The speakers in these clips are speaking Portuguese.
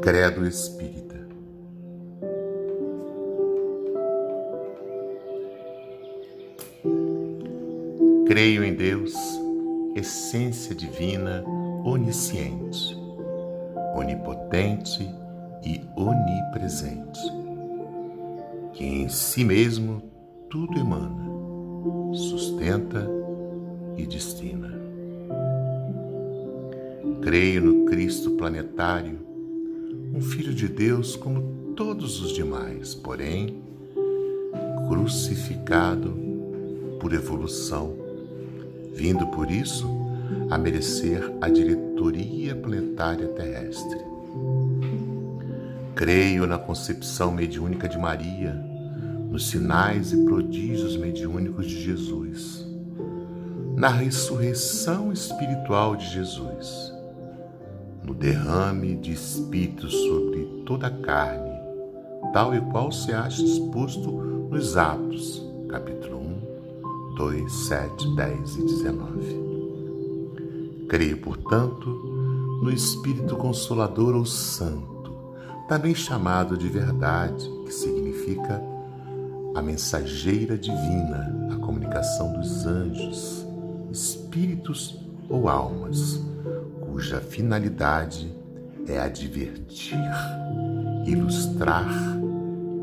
Credo Espírita. Creio em Deus, essência divina, onisciente, onipotente e onipresente, que em si mesmo tudo emana, sustenta e destina. Creio no Cristo planetário, um Filho de Deus como todos os demais, porém crucificado por evolução, vindo por isso a merecer a diretoria planetária terrestre. Creio na concepção mediúnica de Maria, nos sinais e prodígios mediúnicos de Jesus, na ressurreição espiritual de Jesus no derrame de Espírito sobre toda a carne, tal e qual se acha exposto nos Atos, capítulo 1, 2, 7, 10 e 19. Creio, portanto, no Espírito Consolador ou Santo, também chamado de verdade, que significa a mensageira divina, a comunicação dos anjos, espíritos ou almas cuja finalidade é advertir, ilustrar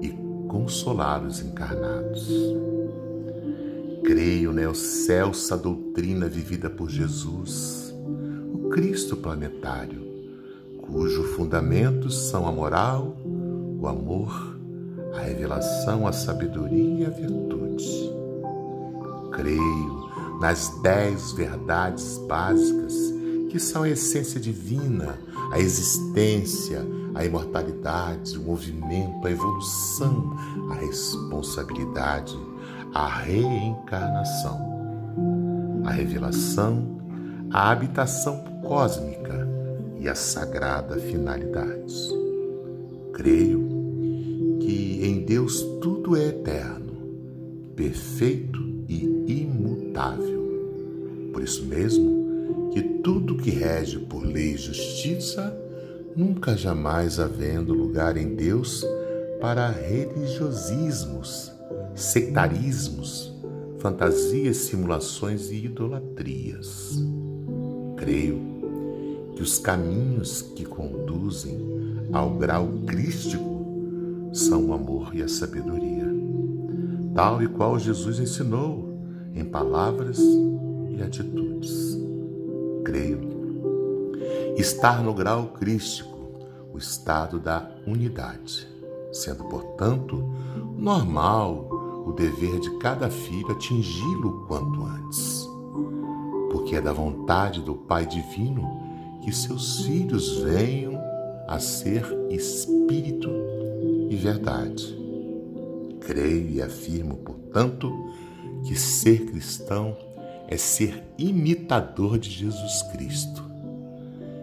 e consolar os encarnados. Creio na excelsa doutrina vivida por Jesus, o Cristo planetário, cujos fundamentos são a moral, o amor, a revelação, a sabedoria e a virtude. Creio nas dez verdades básicas que são a essência divina, a existência, a imortalidade, o movimento, a evolução, a responsabilidade, a reencarnação, a revelação, a habitação cósmica e a sagrada finalidade. Creio que em Deus tudo é eterno, perfeito e imutável. Por isso mesmo, que tudo que rege por lei e justiça, nunca jamais havendo lugar em Deus para religiosismos, sectarismos, fantasias, simulações e idolatrias. Creio que os caminhos que conduzem ao grau crístico são o amor e a sabedoria, tal e qual Jesus ensinou em palavras e atitudes creio. Estar no grau crístico, o estado da unidade, sendo, portanto, normal o dever de cada filho atingi-lo quanto antes. Porque é da vontade do Pai Divino que seus filhos venham a ser espírito e verdade. Creio e afirmo, portanto, que ser cristão é ser imitador de Jesus Cristo.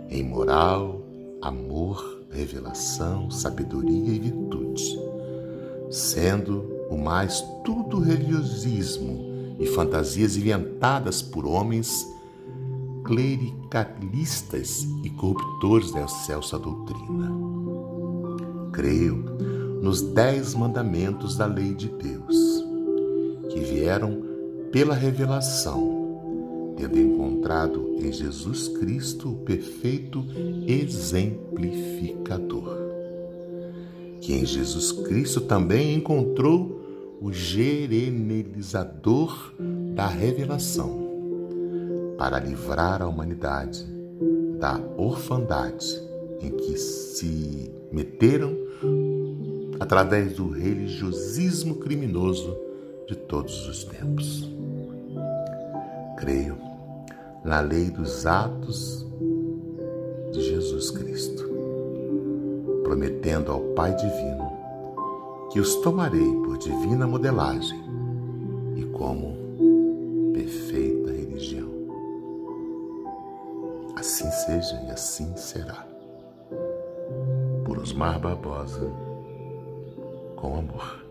Em moral, amor, revelação, sabedoria e virtude, sendo o mais tudo religiosismo e fantasias inventadas por homens clericalistas e corruptores da excelsa doutrina. Creio nos dez mandamentos da lei de Deus, que vieram pela revelação, tendo encontrado em Jesus Cristo o perfeito exemplificador, que em Jesus Cristo também encontrou o generalizador da revelação, para livrar a humanidade da orfandade em que se meteram através do religiosismo criminoso de todos os tempos. Creio na lei dos atos de Jesus Cristo, prometendo ao Pai Divino que os tomarei por divina modelagem e como perfeita religião. Assim seja e assim será. Por Osmar Barbosa, com amor.